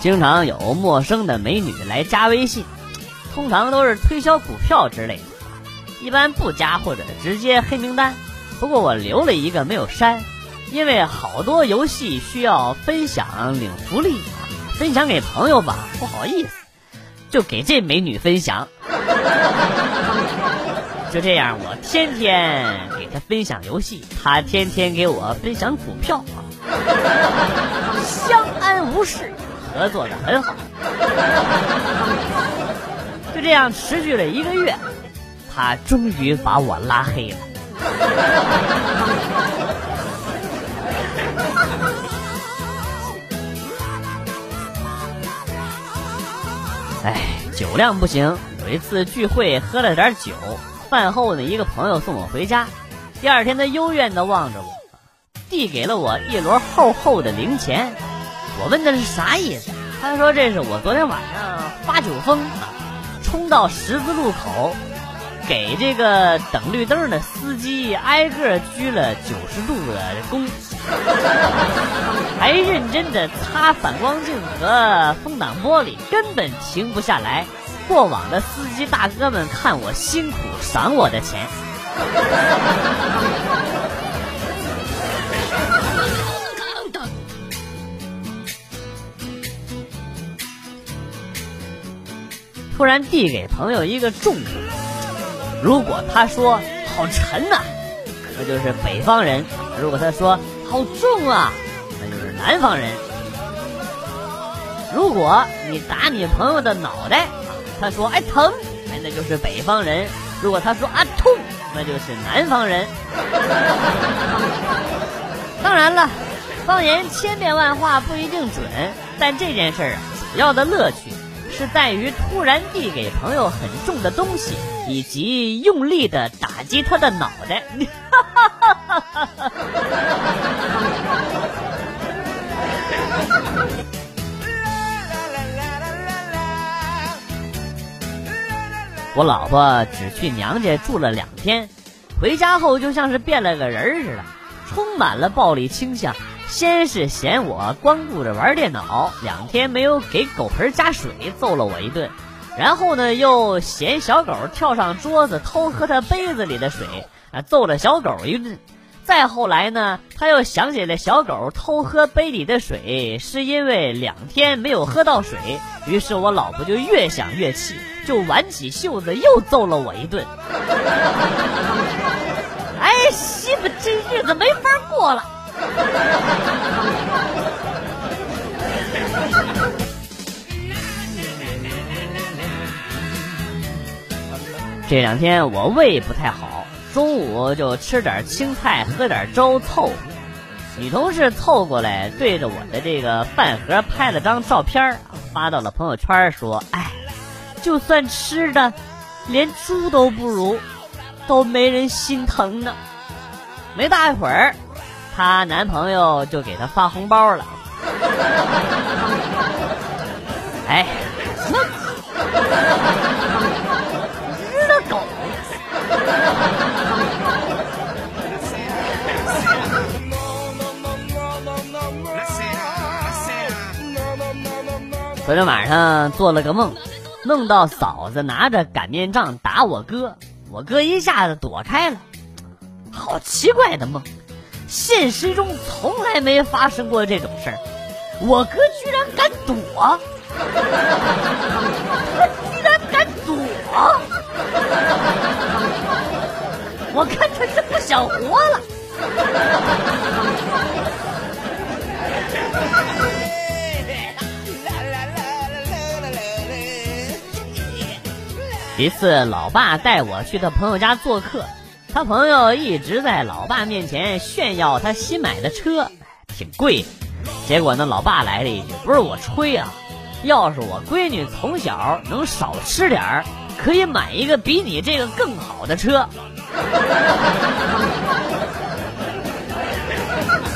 经常有陌生的美女来加微信，通常都是推销股票之类的，一般不加或者直接黑名单。不过我留了一个没有删，因为好多游戏需要分享领福利，分享给朋友吧不好意思，就给这美女分享。就这样，我天天给她分享游戏，她天天给我分享股票，相安无事。合作的很好，就这样持续了一个月，他终于把我拉黑了。哎，酒量不行，有一次聚会喝了点酒，饭后呢，一个朋友送我回家，第二天他幽怨的望着我，递给了我一摞厚厚的零钱。我问的是啥意思？他说这是我昨天晚上发酒疯啊，冲到十字路口，给这个等绿灯的司机挨个鞠了九十度的躬，还认真的擦反光镜和风挡玻璃，根本停不下来。过往的司机大哥们看我辛苦，赏我的钱。突然递给朋友一个重物，如果他说好沉呐，那就是北方人；如果他说好重啊，那就是南方人。如果你打你朋友的脑袋，他说哎疼，哎那就是北方人；如果他说啊痛，那就是南方人。当然了，方言千变万化，不一定准，但这件事儿啊，主要的乐趣。是在于突然递给朋友很重的东西，以及用力的打击他的脑袋。我老婆只去娘家住了两天，回家后就像是变了个人似的，充满了暴力倾向。先是嫌我光顾着玩电脑，两天没有给狗盆加水，揍了我一顿。然后呢，又嫌小狗跳上桌子偷喝他杯子里的水，啊，揍了小狗一顿。再后来呢，他又想起来小狗偷喝杯里的水是因为两天没有喝到水，于是我老婆就越想越气，就挽起袖子又揍了我一顿。哎，媳妇，这日子没法过了。这两天我胃不太好，中午就吃点青菜，喝点粥凑。女同事凑过来，对着我的这个饭盒拍了张照片发到了朋友圈，说：“哎，就算吃的连猪都不如，都没人心疼呢。”没大一会儿。她男朋友就给她发红包了。哎，日了狗！昨天晚上做了个梦，梦到嫂子拿着擀面杖打我哥，我哥一下子躲开了。好奇怪的梦。现实中从来没发生过这种事儿，我哥居然敢躲，他居然敢躲，我看他是不想活了。一次，老爸带我去他朋友家做客。他朋友一直在老爸面前炫耀他新买的车，挺贵。结果呢，老爸来了一句：“不是我吹啊，要是我闺女从小能少吃点儿，可以买一个比你这个更好的车。”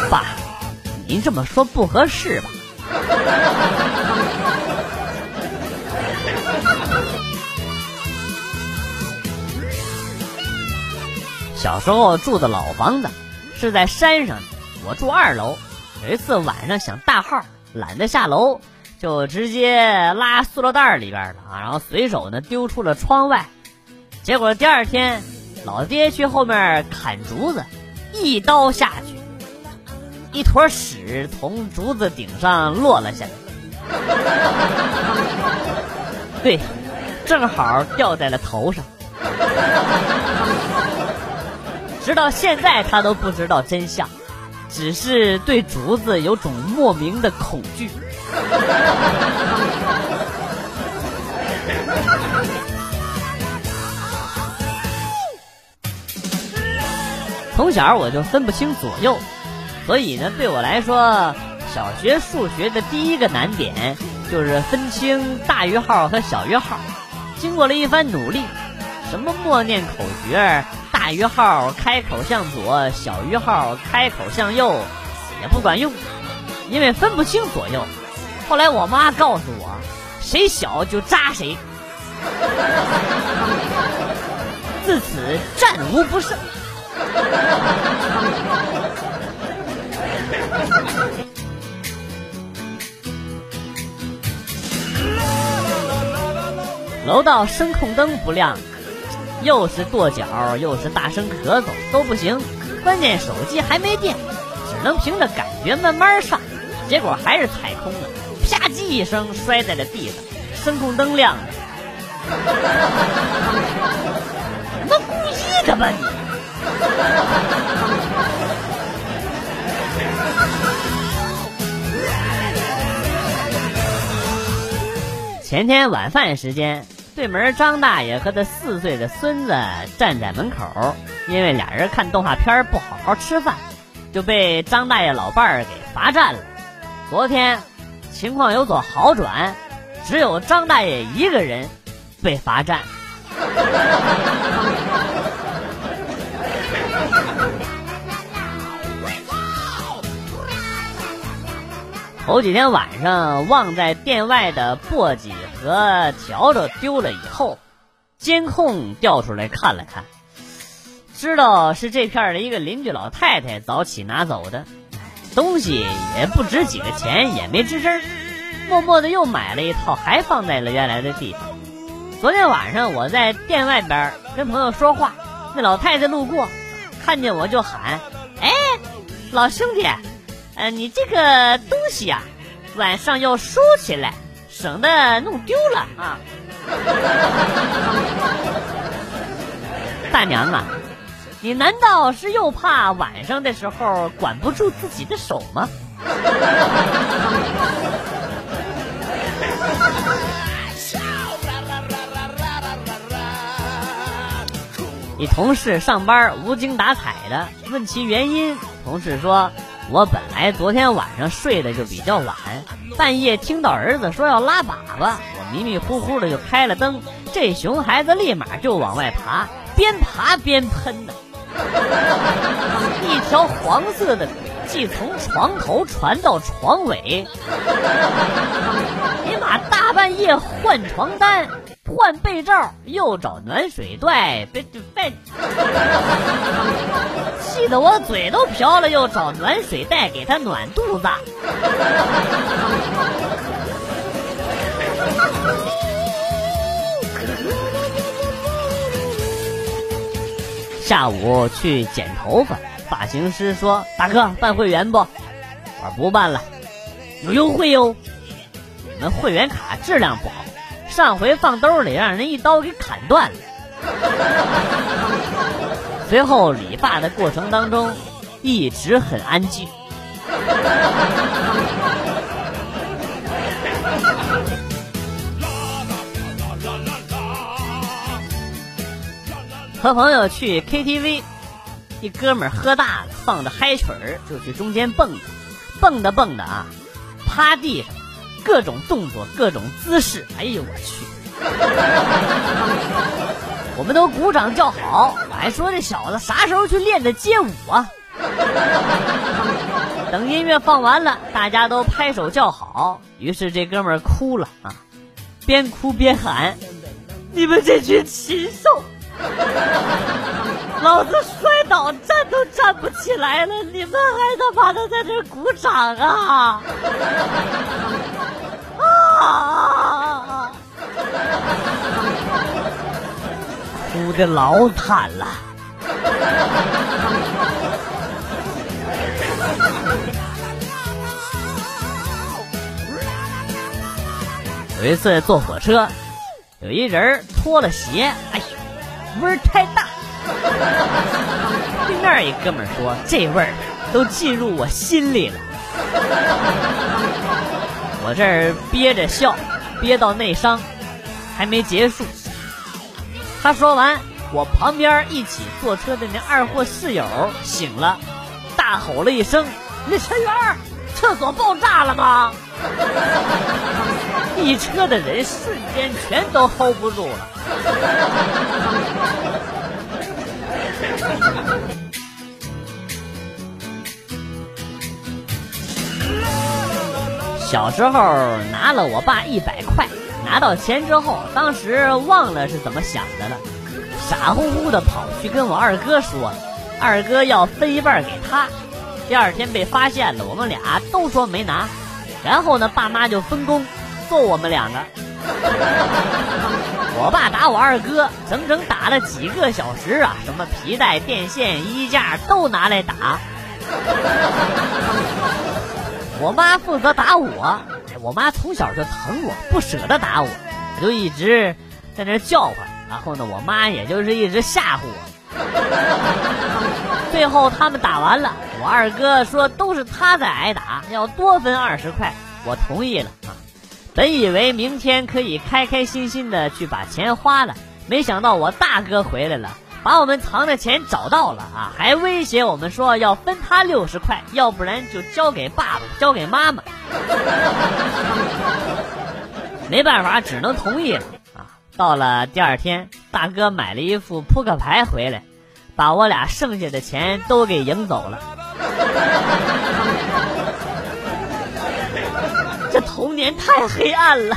爸，您这么说不合适吧？小时候住的老房子是在山上，我住二楼。有一次晚上想大号，懒得下楼，就直接拉塑料袋里边了啊，然后随手呢丢出了窗外。结果第二天，老爹去后面砍竹子，一刀下去，一坨屎从竹子顶上落了下来。对，正好掉在了头上。直到现在，他都不知道真相，只是对竹子有种莫名的恐惧。从小我就分不清左右，所以呢，对我来说，小学数学的第一个难点就是分清大于号和小于号。经过了一番努力，什么默念口诀，大于号开口向左，小于号开口向右，也不管用，因为分不清左右。后来我妈告诉我，谁小就扎谁，自此战无不胜。楼道声控灯不亮，又是跺脚，又是大声咳嗽，都不行。关键手机还没电，只能凭着感觉慢慢上。结果还是踩空了，啪叽一声摔在了地上。声控灯亮了，他妈故意的吧你！前天晚饭时间，对门张大爷和他四岁的孙子站在门口，因为俩人看动画片不好好吃饭，就被张大爷老伴儿给罚站了。昨天情况有所好转，只有张大爷一个人被罚站。头几天晚上忘在店外的簸箕和笤帚丢了以后，监控调出来看了看，知道是这片的一个邻居老太太早起拿走的，东西也不值几个钱，也没吱声，默默的又买了一套，还放在了原来的地方。昨天晚上我在店外边跟朋友说话，那老太太路过，看见我就喊：“哎，老兄弟。”呃，你这个东西啊，晚上要收起来，省得弄丢了啊。大娘啊，你难道是又怕晚上的时候管不住自己的手吗？你同事上班无精打采的，问其原因，同事说。我本来昨天晚上睡得就比较晚，半夜听到儿子说要拉粑粑，我迷迷糊糊的就开了灯，这熊孩子立马就往外爬，边爬边喷呢，一条黄色的轨迹从床头传到床尾，你把大半夜换床单。换被罩，又找暖水袋，别别，气得我嘴都瓢了，又找暖水袋给他暖肚子。下午去剪头发，发型师说：“大哥，办会员不？”我说：“不办了，有优惠哟。你们会员卡质量不好。”上回放兜里，让人一刀给砍断了。随后理发的过程当中，一直很安静。和朋友去 KTV，一哥们喝大了，放着嗨曲儿就去中间蹦，蹦的蹦的啊，趴地上。各种动作，各种姿势，哎呦我去！我们都鼓掌叫好，我还说这小子啥时候去练的街舞啊？等音乐放完了，大家都拍手叫好，于是这哥们儿哭了啊，边哭边喊：“你们这群禽兽！老子摔倒站都站不起来了，你们还他妈的在这鼓掌啊！”啊！哭的老惨了。有一次坐火车，有一人脱了鞋，哎呦，味儿太大。对面一哥们说：“这味儿都进入我心里了。”我这儿憋着笑，憋到内伤，还没结束。他说完，我旁边一起坐车的那二货室友醒了，大吼了一声：“那陈员，厕所爆炸了吗？” 一车的人瞬间全都 hold 不住了。小时候拿了我爸一百块，拿到钱之后，当时忘了是怎么想的了，傻乎乎的跑去跟我二哥说，二哥要分一半给他。第二天被发现了，我们俩都说没拿，然后呢，爸妈就分工揍我们两个。我爸打我二哥，整整打了几个小时啊，什么皮带、电线、衣架都拿来打。我妈负责打我，我妈从小就疼我，不舍得打我，我就一直在那叫唤。然后呢，我妈也就是一直吓唬我。最后他们打完了，我二哥说都是他在挨打，要多分二十块，我同意了啊。本以为明天可以开开心心的去把钱花了，没想到我大哥回来了。把我们藏的钱找到了啊，还威胁我们说要分他六十块，要不然就交给爸爸，交给妈妈。没办法，只能同意了啊。到了第二天，大哥买了一副扑克牌回来，把我俩剩下的钱都给赢走了。这童年太黑暗了。